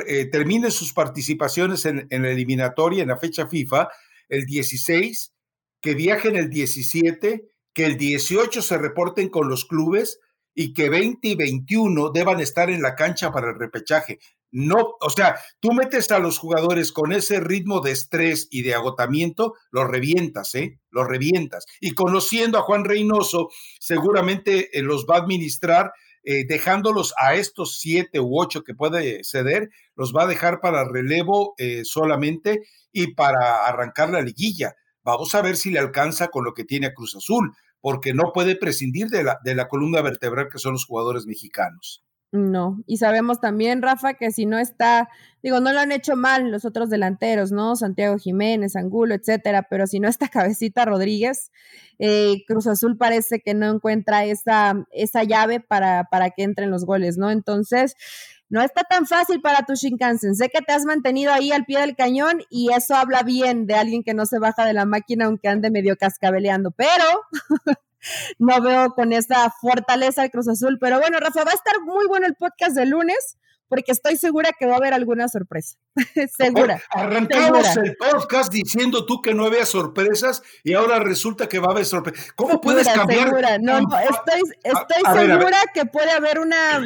eh, terminen sus participaciones en, la eliminatoria, en la fecha FIFA, el 16, que viajen el 17, que el 18 se reporten con los clubes y que 20 y 21 deban estar en la cancha para el repechaje. No, o sea, tú metes a los jugadores con ese ritmo de estrés y de agotamiento, los revientas, ¿eh? Los revientas. Y conociendo a Juan Reynoso, seguramente eh, los va a administrar eh, dejándolos a estos siete u ocho que puede ceder, los va a dejar para relevo eh, solamente y para arrancar la liguilla. Vamos a ver si le alcanza con lo que tiene a Cruz Azul, porque no puede prescindir de la, de la columna vertebral que son los jugadores mexicanos. No, y sabemos también, Rafa, que si no está, digo, no lo han hecho mal los otros delanteros, ¿no? Santiago Jiménez, Angulo, etcétera, pero si no está Cabecita Rodríguez, eh, Cruz Azul parece que no encuentra esa, esa llave para, para que entren los goles, ¿no? Entonces, no está tan fácil para tu Shinkansen. Sé que te has mantenido ahí al pie del cañón y eso habla bien de alguien que no se baja de la máquina aunque ande medio cascabeleando, pero no veo con esa fortaleza el Cruz Azul. Pero bueno, Rafa, va a estar muy bueno el podcast de lunes porque estoy segura que va a haber alguna sorpresa. segura. Arrancamos el podcast diciendo tú que no había sorpresas y ahora resulta que va a haber sorpresas. ¿Cómo puedes cambiar? Segura. No, estoy, estoy segura que puede haber una,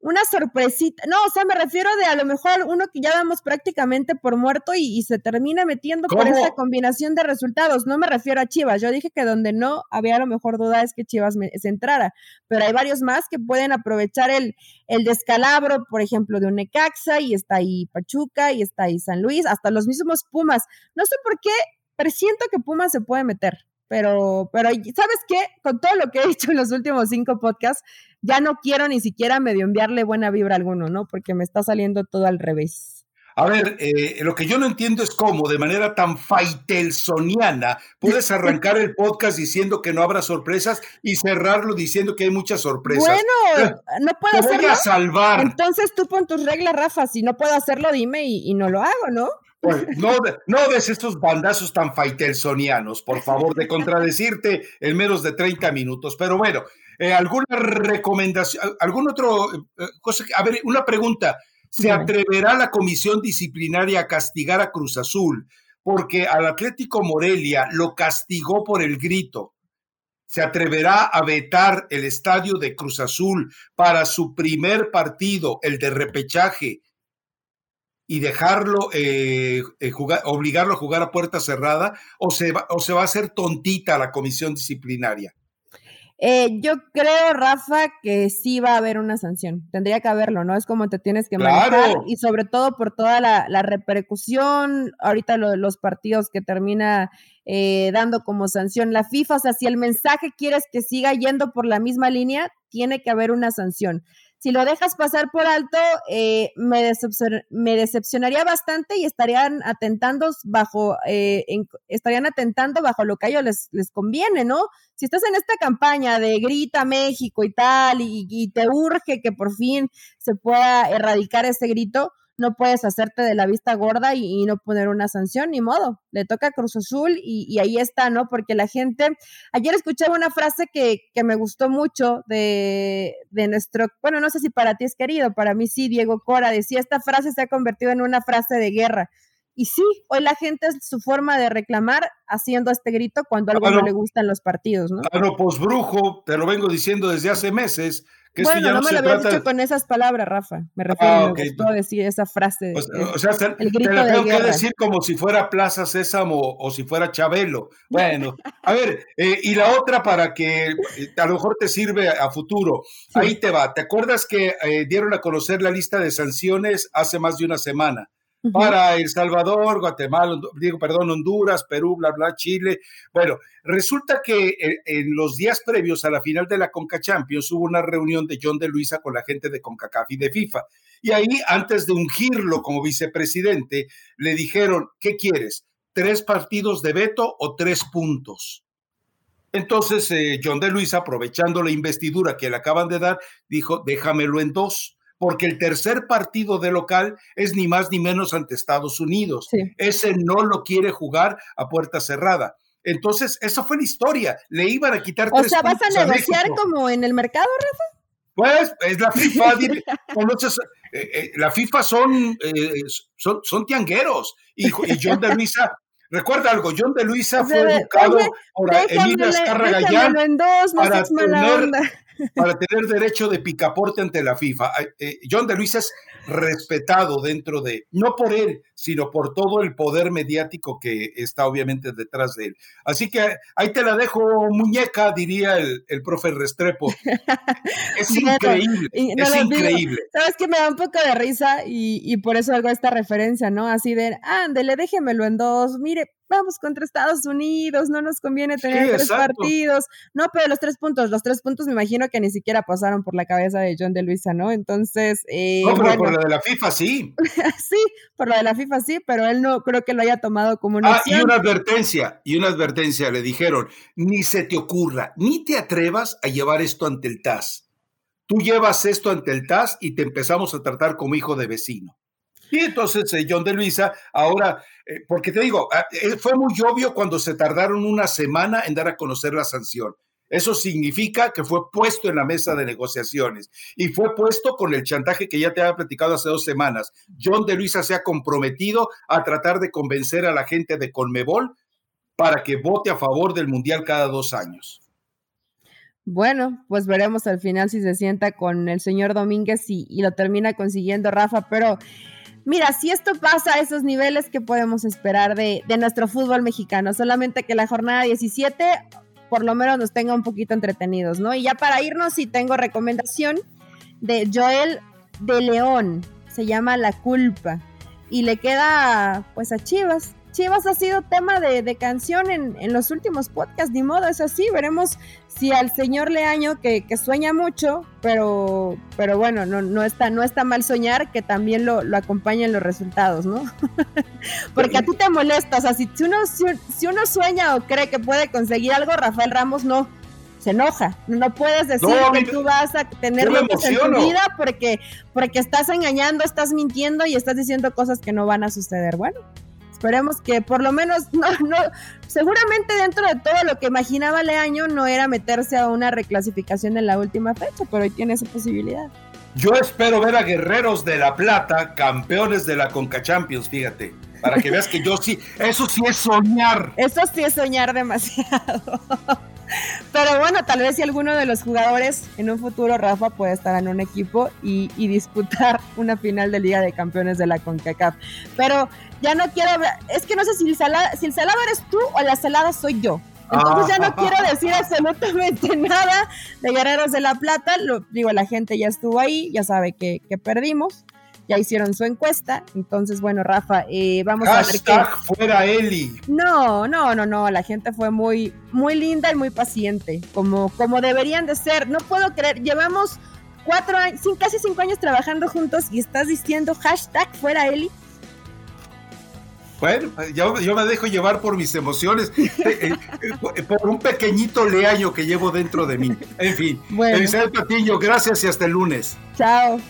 una sorpresita. No, o sea, me refiero de a lo mejor uno que ya damos prácticamente por muerto y, se termina metiendo por esa combinación de resultados. No me refiero a Chivas. Yo dije que donde no había a lo mejor duda es que Chivas se entrara, pero hay varios más que pueden aprovechar el, el descalabro, por ejemplo, de un Necaxa y está ahí Pachuca y está ahí San Luis, hasta los mismos Pumas. No sé por qué, pero siento que Pumas se puede meter pero, pero, ¿sabes qué? Con todo lo que he dicho en los últimos cinco podcasts, ya no quiero ni siquiera medio enviarle buena vibra a alguno, ¿no? Porque me está saliendo todo al revés. A ver, eh, lo que yo no entiendo es cómo, de manera tan faitelsoniana, puedes arrancar el podcast diciendo que no habrá sorpresas y cerrarlo diciendo que hay muchas sorpresas. Bueno, no puedo Te voy a salvar. Entonces tú pon tus reglas, Rafa. Si no puedo hacerlo, dime y no lo hago, ¿no? no, no des estos bandazos tan faitelsonianos, por favor, de contradecirte en menos de 30 minutos. Pero bueno, eh, ¿alguna recomendación, algún otro eh, cosa? A ver, una pregunta. ¿Se atreverá la comisión disciplinaria a castigar a Cruz Azul? Porque al Atlético Morelia lo castigó por el grito. ¿Se atreverá a vetar el estadio de Cruz Azul para su primer partido, el de repechaje, y dejarlo, eh, eh, jugar, obligarlo a jugar a puerta cerrada o se, va, o se va a hacer tontita la comisión disciplinaria? Eh, yo creo, Rafa, que sí va a haber una sanción. Tendría que haberlo, ¿no? Es como te tienes que manejar y sobre todo por toda la, repercusión, ahorita lo, los partidos que termina dando como sanción la FIFA. O sea, si el mensaje quieres que siga yendo por la misma línea, tiene que haber una sanción. Si lo dejas pasar por alto, eh, me, me, decepcionaría bastante y estarían atentando bajo, eh, estarían atentando bajo lo que a ellos les, les, conviene, ¿no? Si estás en esta campaña de grita México y tal, y, te urge que por fin se pueda erradicar ese grito, no puedes hacerte de la vista gorda y, no poner una sanción, ni modo. Le toca a Cruz Azul y, ahí está, ¿no? Porque la gente, ayer escuchaba una frase que, que me gustó mucho de, de, nuestro, bueno, no sé si para ti es querido, para mí sí, Diego Cora decía, esta frase se ha convertido en una frase de guerra. Y sí, hoy la gente es su forma de reclamar haciendo este grito cuando algo no le gustan los partidos, ¿no? Claro, pues brujo, te lo vengo diciendo desde hace meses. Que bueno, no, me lo habías dicho con esas palabras, Rafa. Me refiero, a me gustó decir esa frase. O sea, te, el grito te la tengo que decir como si fuera Plaza Sésamo o si fuera Chabelo. Bueno, a ver, eh, y la otra para que eh, a lo mejor te sirve a futuro. Ahí te va. ¿Te acuerdas que eh, dieron a conocer la lista de sanciones hace más de una semana? Para El Salvador, Guatemala, digo, perdón, Honduras, Perú, bla, bla, Chile. Bueno, resulta que eh, en, los días previos a la final de la Conca Champions hubo una reunión de John de Luisa con la gente de CONCACAF y de FIFA. Y ahí, antes de ungirlo como vicepresidente, le dijeron, ¿qué quieres? ¿Tres partidos de veto o tres puntos? Entonces, eh, John de Luisa, aprovechando la investidura que le acaban de dar, dijo, déjamelo en dos porque el tercer partido de local es ni más ni menos ante Estados Unidos. Ese no lo quiere jugar a puerta cerrada. Entonces, esa fue la historia. Le iban a quitar o sea, ¿vas a negociar como en el mercado, Rafa? Pues es la FIFA. Eh, eh, la FIFA son, eh, son, son, tiangueros. Y, John de Luisa Recuerda algo, John de Luisa fue educado por Emilio Azcárraga para tener, para tener derecho de picaporte ante la FIFA. Eh, John de Luisa es respetado dentro de, no por él, sino por todo el poder mediático que está obviamente detrás de él. Así que ahí te la dejo, muñeca, diría el, el profe Restrepo. Es increíble, es increíble. Sabes que me da un poco de risa y, y por eso hago esta referencia, ¿no? Así de, ándele, déjemelo en dos, mire, vamos contra Estados Unidos, no nos conviene tener tres partidos. No, pero los tres puntos, los tres puntos me imagino que ni siquiera pasaron por la cabeza de John de Luisa, ¿no? Entonces... Eh, no, pero por lo de la FIFA sí. sí, por lo de la FIFA sí, pero él no creo que lo haya tomado como una... Ah, y una advertencia, y una advertencia, le dijeron, ni se te ocurra, ni te atrevas a llevar esto ante el TAS. Tú llevas esto ante el TAS y te empezamos a tratar como hijo de vecino. Y entonces eh, John de Luisa, ahora, eh, porque te digo, ah, eh, fue muy obvio cuando se tardaron una semana en dar a conocer la sanción. Eso significa que fue puesto en la mesa de negociaciones y fue puesto con el chantaje que ya te había platicado hace dos semanas. John de Luisa se ha comprometido a tratar de convencer a la gente de Conmebol para que vote a favor del Mundial cada dos años. Bueno, pues veremos al final si se sienta con el señor Domínguez y lo termina consiguiendo Rafa, pero mira, si esto pasa a esos niveles, ¿qué podemos esperar de, nuestro fútbol mexicano? Solamente que la jornada 17 por lo menos nos tenga un poquito entretenidos, ¿no? Y ya para irnos, sí tengo recomendación de Joel de León, se llama La Culpa, y le queda pues a Chivas. Chivas ha sido tema de, canción en, los últimos podcasts, ni modo, es así. Veremos si al señor Leaño, que, sueña mucho, pero, pero bueno, no, no, está, no está mal soñar, que también lo, lo acompañen los resultados, ¿no? Porque a ti te molesta, o sea, si, uno, si, uno sueña o cree que puede conseguir algo, Rafael Ramos no se enoja. No puedes decir que tú vas a tener locos en tu vida porque, porque estás engañando, estás mintiendo y estás diciendo cosas que no van a suceder. Bueno, Esperemos que por lo menos, no, no, seguramente dentro de todo lo que imaginaba Leaño no era meterse a una reclasificación en la última fecha, pero hoy tiene esa posibilidad. Yo espero ver a Guerreros de la Plata, campeones de la Conca Champions, fíjate, para que veas que yo sí, eso sí es soñar. Eso sí es soñar demasiado. Pero bueno, tal vez si alguno de los jugadores en un futuro, Rafa, puede estar en un equipo y, disputar una final de Liga de Campeones de la CONCACAF. Pero ya no quiero, es que no sé si el, salado, si el salado eres tú o la salada soy yo. Entonces ya no quiero decir absolutamente nada de Guerreros de la Plata. Lo, digo, la gente ya estuvo ahí, ya sabe que, que perdimos ya hicieron su encuesta. Entonces, bueno, Rafa, eh, vamos a ver que... fuera Eli. No, no, no, no, la gente fue muy, muy linda y muy paciente, como, como deberían de ser. No puedo creer, llevamos cuatro años, casi cinco años trabajando juntos y estás diciendo hashtag fuera Eli. Bueno, yo, me dejo llevar por mis emociones, eh, eh, por un pequeñito leaño que llevo dentro de mí. En fin, bueno. Patiño, gracias y hasta el lunes. Chao.